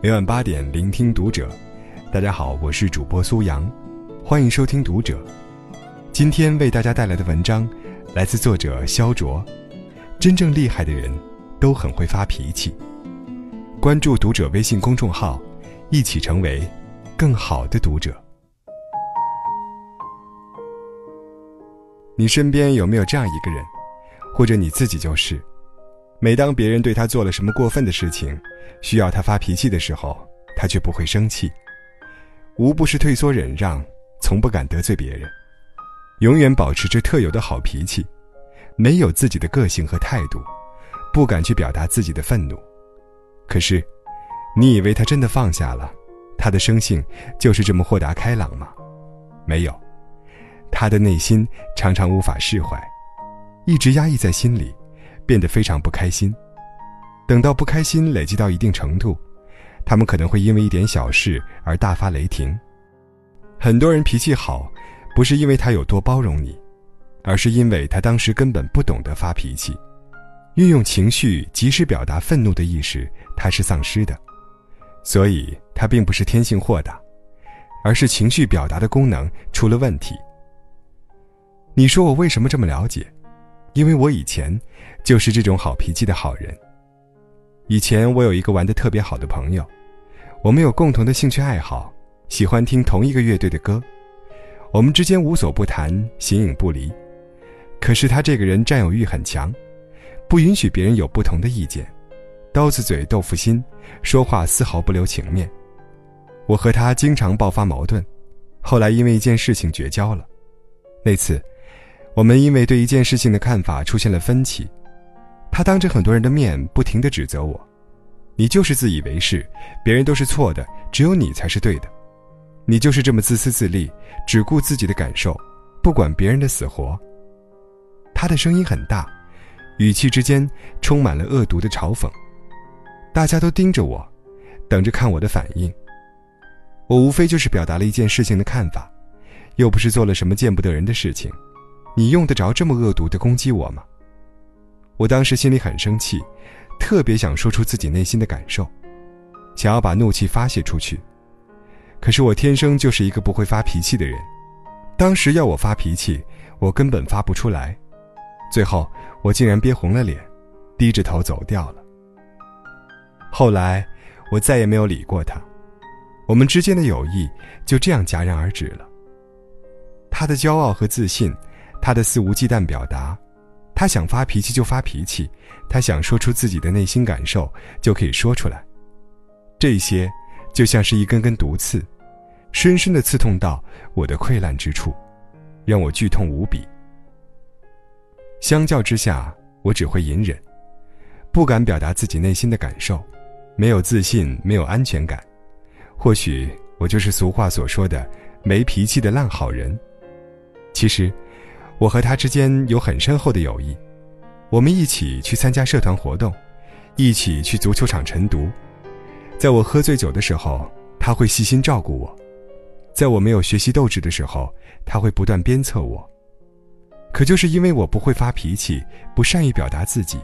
每晚八点，聆听读者。大家好，我是主播苏阳，欢迎收听读者。今天为大家带来的文章来自作者肖卓。真正厉害的人，都很会发脾气。关注读者微信公众号，一起成为更好的读者。你身边有没有这样一个人，或者你自己就是？每当别人对他做了什么过分的事情，需要他发脾气的时候，他却不会生气，无不是退缩忍让，从不敢得罪别人，永远保持着特有的好脾气，没有自己的个性和态度，不敢去表达自己的愤怒。可是，你以为他真的放下了，他的生性就是这么豁达开朗吗？没有，他的内心常常无法释怀，一直压抑在心里。变得非常不开心，等到不开心累积到一定程度，他们可能会因为一点小事而大发雷霆。很多人脾气好，不是因为他有多包容你，而是因为他当时根本不懂得发脾气，运用情绪及时表达愤怒的意识他是丧失的，所以他并不是天性豁达，而是情绪表达的功能出了问题。你说我为什么这么了解？因为我以前就是这种好脾气的好人。以前我有一个玩的特别好的朋友，我们有共同的兴趣爱好，喜欢听同一个乐队的歌，我们之间无所不谈，形影不离。可是他这个人占有欲很强，不允许别人有不同的意见，刀子嘴豆腐心，说话丝毫不留情面。我和他经常爆发矛盾，后来因为一件事情绝交了。那次。我们因为对一件事情的看法出现了分歧，他当着很多人的面不停地指责我：“你就是自以为是，别人都是错的，只有你才是对的。你就是这么自私自利，只顾自己的感受，不管别人的死活。”他的声音很大，语气之间充满了恶毒的嘲讽。大家都盯着我，等着看我的反应。我无非就是表达了一件事情的看法，又不是做了什么见不得人的事情。你用得着这么恶毒的攻击我吗？我当时心里很生气，特别想说出自己内心的感受，想要把怒气发泄出去。可是我天生就是一个不会发脾气的人，当时要我发脾气，我根本发不出来。最后我竟然憋红了脸，低着头走掉了。后来我再也没有理过他，我们之间的友谊就这样戛然而止了。他的骄傲和自信。他的肆无忌惮表达，他想发脾气就发脾气，他想说出自己的内心感受就可以说出来。这些就像是一根根毒刺，深深的刺痛到我的溃烂之处，让我剧痛无比。相较之下，我只会隐忍，不敢表达自己内心的感受，没有自信，没有安全感。或许我就是俗话所说的没脾气的烂好人。其实。我和他之间有很深厚的友谊，我们一起去参加社团活动，一起去足球场晨读。在我喝醉酒的时候，他会细心照顾我；在我没有学习斗志的时候，他会不断鞭策我。可就是因为我不会发脾气，不善于表达自己，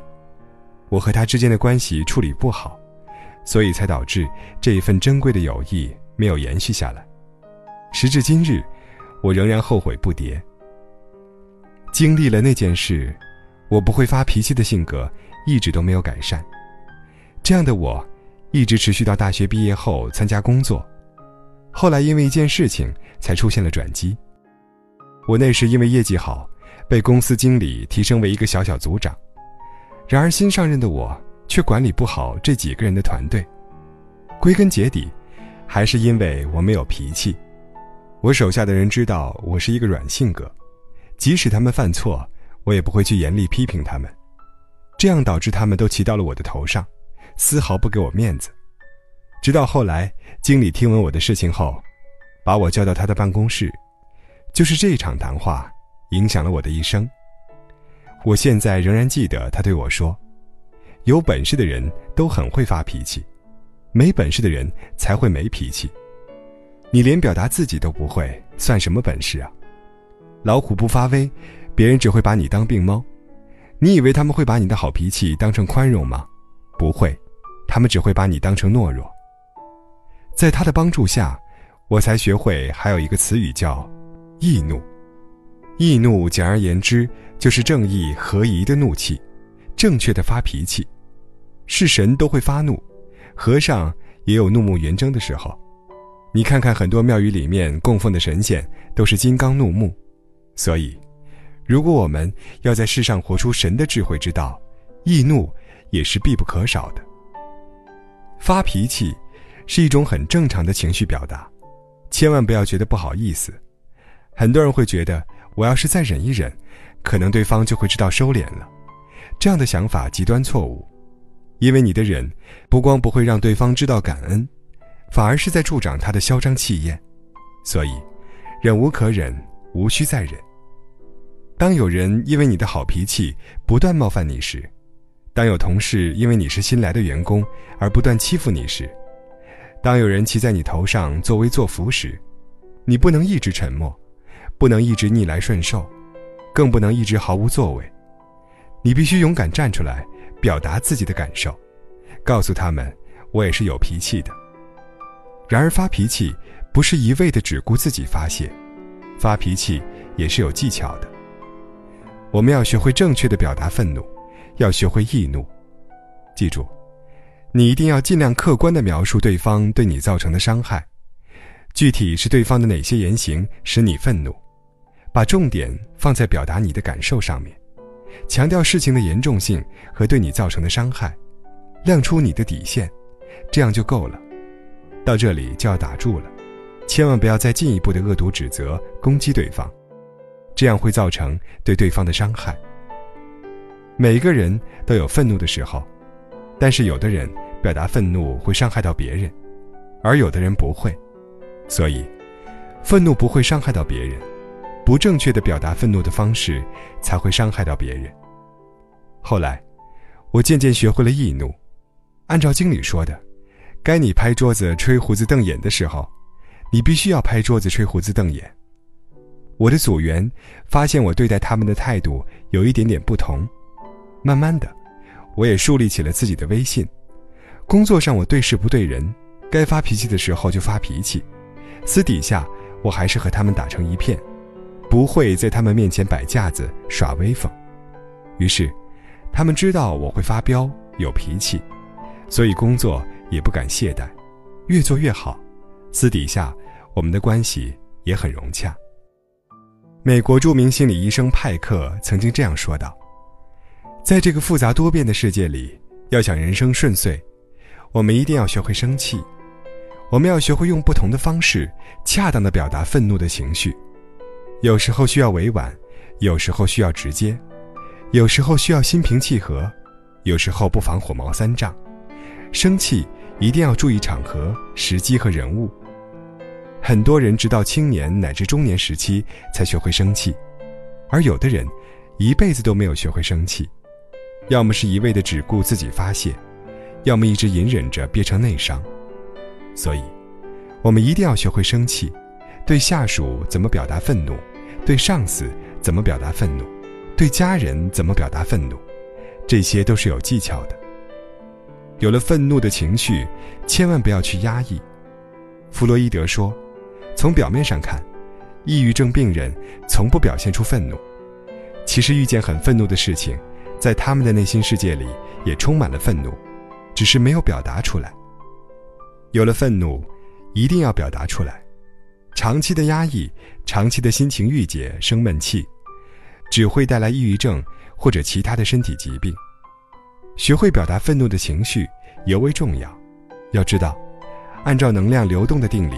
我和他之间的关系处理不好，所以才导致这一份珍贵的友谊没有延续下来。时至今日，我仍然后悔不迭。经历了那件事，我不会发脾气的性格一直都没有改善。这样的我，一直持续到大学毕业后参加工作，后来因为一件事情才出现了转机。我那时因为业绩好，被公司经理提升为一个小小组长。然而新上任的我却管理不好这几个人的团队，归根结底，还是因为我没有脾气。我手下的人知道我是一个软性格。即使他们犯错，我也不会去严厉批评他们，这样导致他们都骑到了我的头上，丝毫不给我面子。直到后来，经理听闻我的事情后，把我叫到他的办公室，就是这一场谈话影响了我的一生。我现在仍然记得他对我说：“有本事的人都很会发脾气，没本事的人才会没脾气。你连表达自己都不会，算什么本事啊？”老虎不发威，别人只会把你当病猫。你以为他们会把你的好脾气当成宽容吗？不会，他们只会把你当成懦弱。在他的帮助下，我才学会还有一个词语叫“易怒”。易怒简而言之就是正义合一的怒气，正确的发脾气。是神都会发怒，和尚也有怒目圆睁的时候。你看看很多庙宇里面供奉的神仙都是金刚怒目，所以，如果我们要在世上活出神的智慧之道，易怒也是必不可少的。发脾气是一种很正常的情绪表达，千万不要觉得不好意思。很多人会觉得，我要是再忍一忍，可能对方就会知道收敛了。这样的想法极端错误，因为你的忍不光不会让对方知道感恩，反而是在助长他的嚣张气焰。所以，忍无可忍，无需再忍。当有人因为你的好脾气不断冒犯你时，当有同事因为你是新来的员工而不断欺负你时，当有人骑在你头上作威作福时，你不能一直沉默，不能一直逆来顺受，更不能一直毫无作为。你必须勇敢站出来，表达自己的感受，告诉他们我也是有脾气的。然而发脾气不是一味的只顾自己发泄，发脾气也是有技巧的。我们要学会正确的表达愤怒，要学会易怒。记住，你一定要尽量客观的描述对方对你造成的伤害，具体是对方的哪些言行使你愤怒，把重点放在表达你的感受上面，强调事情的严重性和对你造成的伤害，亮出你的底线，这样就够了。到这里就要打住了，千万不要再进一步的恶毒指责、攻击对方。这样会造成对对方的伤害。每个人都有愤怒的时候，但是有的人表达愤怒会伤害到别人，而有的人不会，所以，愤怒不会伤害到别人，不正确的表达愤怒的方式才会伤害到别人。后来，我渐渐学会了易怒，按照经理说的，该你拍桌子吹胡子瞪眼的时候，你必须要拍桌子吹胡子瞪眼。我的组员发现我对待他们的态度有一点点不同，慢慢的，我也树立起了自己的威信。工作上我对事不对人，该发脾气的时候就发脾气，私底下我还是和他们打成一片，不会在他们面前摆架子耍威风。于是，他们知道我会发飙有脾气，所以工作也不敢懈怠，越做越好。私底下我们的关系也很融洽。美国著名心理医生派克曾经这样说道：“在这个复杂多变的世界里，要想人生顺遂，我们一定要学会生气。我们要学会用不同的方式，恰当的表达愤怒的情绪。有时候需要委婉，有时候需要直接，有时候需要心平气和，有时候不妨火冒三丈。生气一定要注意场合、时机和人物。”很多人直到青年乃至中年时期才学会生气，而有的人一辈子都没有学会生气，要么是一味的只顾自己发泄，要么一直隐忍着憋成内伤。所以，我们一定要学会生气，对下属怎么表达愤怒，对上司怎么表达愤怒，对家人怎么表达愤怒，这些都是有技巧的。有了愤怒的情绪，千万不要去压抑。弗洛伊德说。从表面上看，抑郁症病人从不表现出愤怒，其实遇见很愤怒的事情，在他们的内心世界里也充满了愤怒，只是没有表达出来。有了愤怒，一定要表达出来。长期的压抑，长期的心情郁结、生闷气，只会带来抑郁症或者其他的身体疾病。学会表达愤怒的情绪尤为重要。要知道，按照能量流动的定理。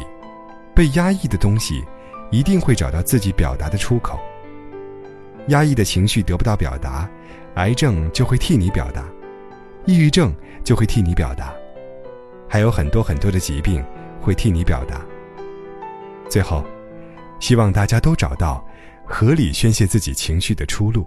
被压抑的东西，一定会找到自己表达的出口。压抑的情绪得不到表达，癌症就会替你表达，抑郁症就会替你表达，还有很多很多的疾病会替你表达。最后，希望大家都找到合理宣泄自己情绪的出路。